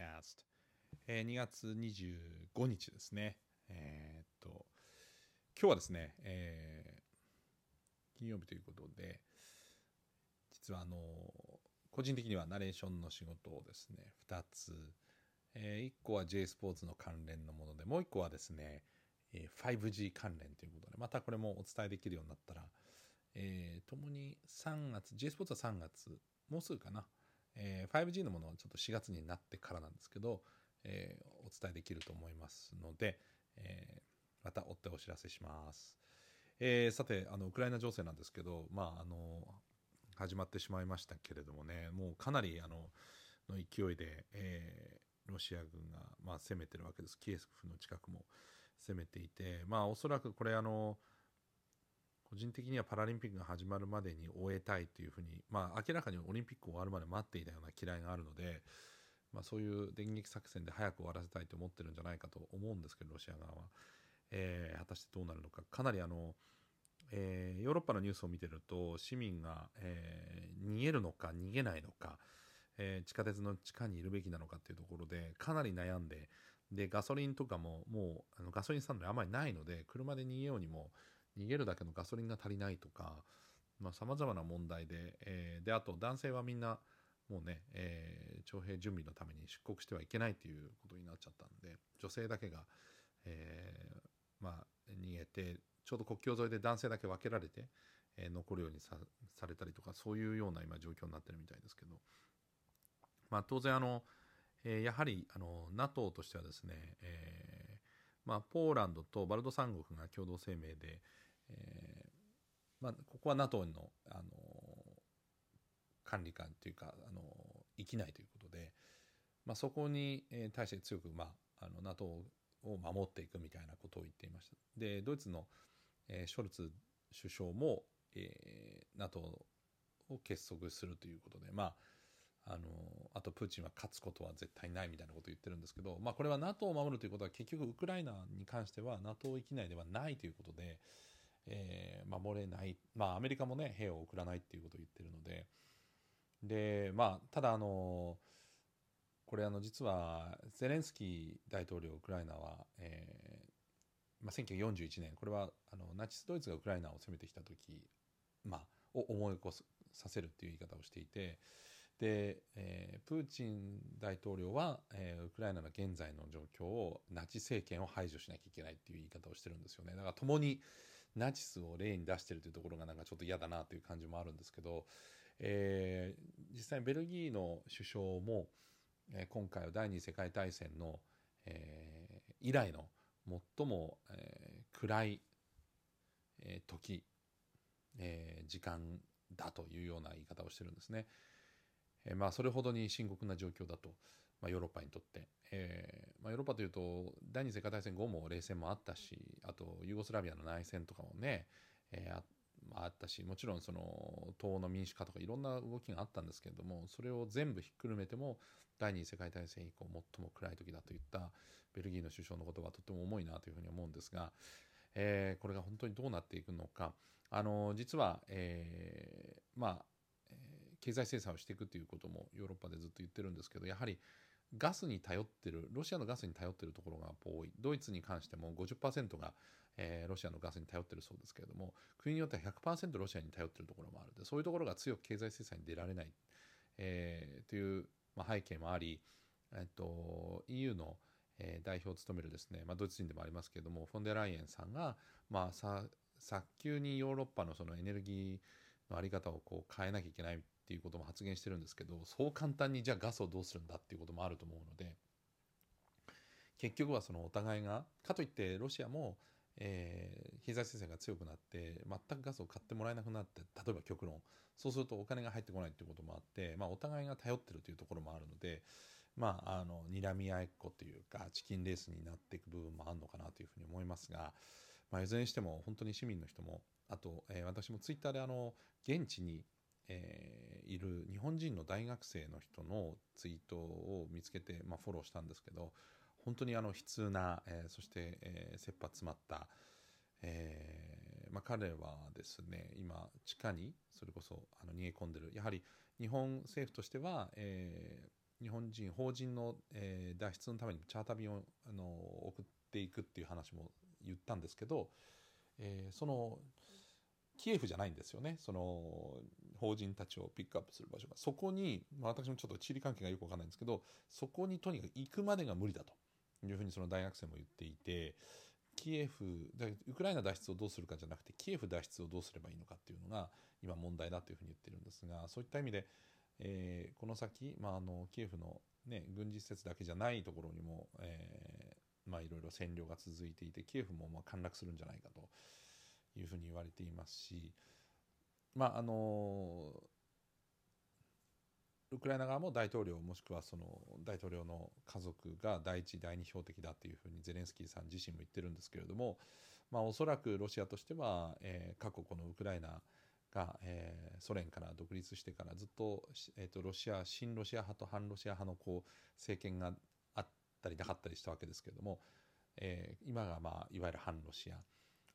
Podcast、えー、2月25日ですね。えー、っと、今日はですね、えー、金曜日ということで、実はあの、個人的にはナレーションの仕事をですね、2つ、えー、1個は J スポーツの関連のもので、もう1個はですね、え 5G 関連ということで、またこれもお伝えできるようになったら、えー、共に3月、J スポーツは3月、もうすぐかな、えー、5G のものはちょっと4月になってからなんですけど、えー、お伝えできると思いますので、えー、また追ってお知らせします。えー、さてあのウクライナ情勢なんですけど、まあ、あの始まってしまいましたけれどもねもうかなりあのの勢いで、えー、ロシア軍が、まあ、攻めてるわけですキエフの近くも攻めていて、まあ、おそらくこれあの個人的にはパラリンピックが始まるまでに終えたいというふうに、まあ、明らかにオリンピック終わるまで待っていたような嫌いがあるので、まあ、そういう電撃作戦で早く終わらせたいと思ってるんじゃないかと思うんですけどロシア側は、えー、果たしてどうなるのか。かなりあの、えー、ヨーロッパのニュースを見てると市民が、えー、逃げるのか逃げないのか、えー、地下鉄の地下にいるべきなのかっていうところでかなり悩んででガソリンとかももうあのガソリンスタンドにあまりないので車で逃げようにも逃げるだけのガソリンが足りないとかさまざ、まな問題で,、えー、であと男性はみんなもうね、えー、徴兵準備のために出国してはいけないということになっちゃったんで女性だけが、えー、まあ、逃げてちょうど国境沿いで男性だけ分けられて、えー、残るようにされたりとかそういうような今状況になってるみたいですけど、まあ、当然あの、えー、やはりあの NATO としてはですね、えーまあ、ポーランドとバルト三国が共同声明で、えーまあ、ここは NATO の、あの管理官というか、あの生きないということで、まあ、そこに対して強く、まあ、あの NATO を守っていくみたいなことを言っていました。でドイツの、えー、ショルツ首相も、えー、NATO を結束するということでまああのあとプーチンは勝つことは絶対ないみたいなことを言ってるんですけど、まあ、これは NATO を守るということは結局ウクライナに関しては NATO 域内ではないということで、えー、守れない、まあ、アメリカもね兵を送らないっていうことを言ってるのでで、まあ、ただあのこれあの実はゼレンスキー大統領ウクライナは、えーまあ、1941年これはあのナチスドイツがウクライナを攻めてきた時、まあ、を思い起こさせるっていう言い方をしていて。で、えー、プーチン大統領は、えー、ウクライナの現在の状況をナチ政権を排除しなきゃいけないっていう言い方をしてるんですよねだから共にナチスを例に出してるというところがなんかちょっと嫌だなという感じもあるんですけど、えー、実際ベルギーの首相も、えー、今回は第二次世界大戦の、えー、以来の最も、えー、暗い、えー、時、えー、時間だというような言い方をしてるんですね。えー、まあ、それほどに深刻な状況だと、まあ、ヨーロッパにとって、えーまあ、ヨーロッパというと第二次世界大戦後も冷戦もあったしあとユーゴスラビアの内戦とかもね、えー、ああったしもちろんその東欧の民主化とかいろんな動きがあったんですけれどもそれを全部ひっくるめても第二次世界大戦以降最も暗い時だといったベルギーの首相の言葉はとても重いなというふうに思うんですが、えー、これが本当にどうなっていくのか。あの実は、えー、まあ、経済制裁をしていくということもヨーロッパでずっと言ってるんですけどやはりガスに頼ってるロシアのガスに頼ってるところが多い。ドイツに関しても50%が、えー、ロシアのガスに頼ってるそうですけれども国によっては100%ロシアに頼ってるところもある。でそういうところが強く経済制裁に出られない、えー、という、まあ、背景もあり、えっと、EU の代表を務めるですね、まあ、ドイツ人でもありますけれどもフォンデライエンさんが、まあ、さ早急にヨーロッパのそのエネルギーの在り方をこう変えなきゃいけないっていうことも発言してるんですけどそう簡単にじゃあガスをどうするんだっていうこともあると思うので結局はそのお互いがかといってロシアも、えー、経済制裁が強くなって全くガスを買ってもらえなくなって例えば極論。そうするとお金が入ってこないっていうこともあって、まあ、お互いが頼ってるというところもあるのでまああの睨み合いっこというかチキンレースになっていく部分もあるのかなというふうに思いますが、まあ、いずれにしても本当に市民の人もあと、えー、私もツイッターであの現地に、えー、いる日本人の大学生の人のツイートを見つけて、まあ、フォローしたんですけど本当にあの悲痛な、えー、そして、えー、切羽詰まった、えーまあ、彼はですね今地下にそれこそあの逃げ込んでる。やはり日本政府としては、えー日本人法人の、えー、脱出のためにチャーター便をあの送っていくっていう話も言ったんですけど、えー、そのキエフじゃないんですよね。その法人たちをピックアップする場所が。そこに、まあ、私もちょっと地理関係がよくわかんないんですけどそこにとにかく行くまでが無理だと。いうふうにその大学生も言っていてキエフウクライナ脱出をどうするかじゃなくてキエフ脱出をどうすればいいのかっていうのが今問題だというふうに言ってるんですがそういった意味で、えー、この先、まあ、あのキエフの、ね、軍事施設だけじゃないところにも、えまあ、いろいろ占領が続いていてキエフもま陥落するんじゃないかというふうに言われていますし、まああのウクライナ側も大統領もしくはその大統領の家族が第一第二標的だというふうにゼレンスキーさん自身も言ってるんですけれども、まあ、おそらくロシアとしては、えー、過去このウクライナが、えー、ソ連から独立してからずっと,、えーと、ロシア親ロシア派と反ロシア派のこう政権がったりなかったりしたわけですけれども、えー、今が、まあ、いわゆる反ロシア。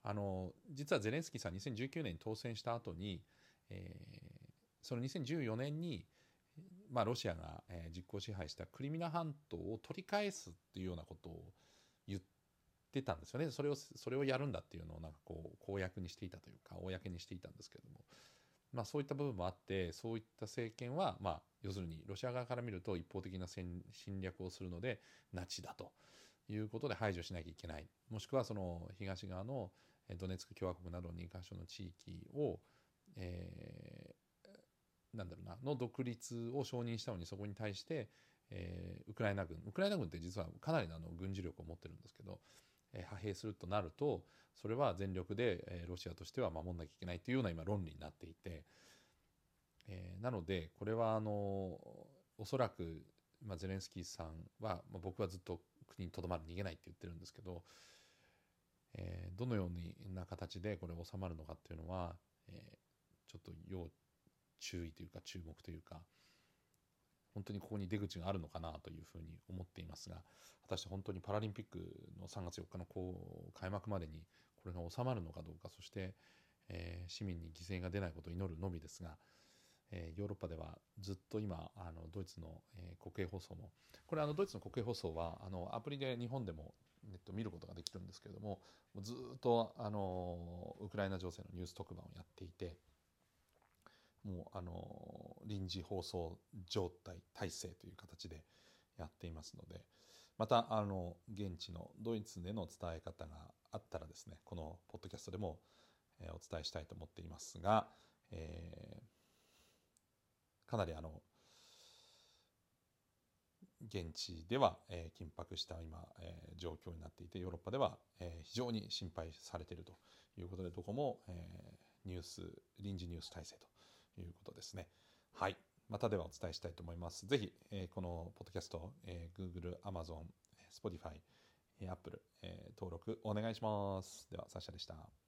あの実はゼレンスキーさん2019年に当選した後に、えー、その2014年にまあ、ロシアが、えー、実効支配したクリミナ半島を取り返すっていうようなことを言ってたんですよね。それをそれをやるんだっていうのをなんかこう公約にしていたというか公にしていたんですけれども、まあ、そういった部分もあってそういった政権は、まあ、要するにロシア側から見ると一方的な侵略をするのでナチだということで排除しなきゃいけない。もしくはその東側のドネツク共和国など2か所の地域を、えー、なんだろうなの独立を承認したのにそこに対して、えー、ウクライナ軍。ウクライナ軍って実はかなりのあの軍事力を持ってるんです、派兵するとなるとそれは全力で、え、ロシアとしては守んなきゃいけないというような今論理になっていて、えー、なのでこれはあのおそらく、まあ、ゼレンスキーさんは、まあ、僕はずっと国にとどまる逃げないって言ってるんですけど、えー、どのような形でこれ収まるのかっていうのは、えー、ちょっと要注意というか注目というか本当にここに出口があるのかなというふうに思っていますが果たして本当にパラリンピックの3月4日のこう開幕までにこれが収まるのかどうかそして、えー、市民に犠牲が出ないことを祈るのみですが、えー、ヨーロッパではずっと今あのドイツの、えー、国営放送もこれあのドイツの国営放送はあのアプリで日本でもネット見ることができるんですけれどもずっとあのウクライナ情勢のニュース特番をやっていてもうあの臨時放送状態体制という形でやっていますのでまたあの現地のドイツでの伝え方があったらですねこのポッドキャストでも、え、お伝えしたいと思っていますが、えー、かなりあの現地では、えー、緊迫した今、えー、状況になっていてヨーロッパでは、えー、非常に心配されているということでどこも、えー、ニュース臨時ニュース体制ということですね。はい。またではお伝えしたいと思います。ぜひ、えー、このポッドキャスト、えー、Google、Amazon、Spotify、Apple、えー、登録お願いします。では、サッシャでした。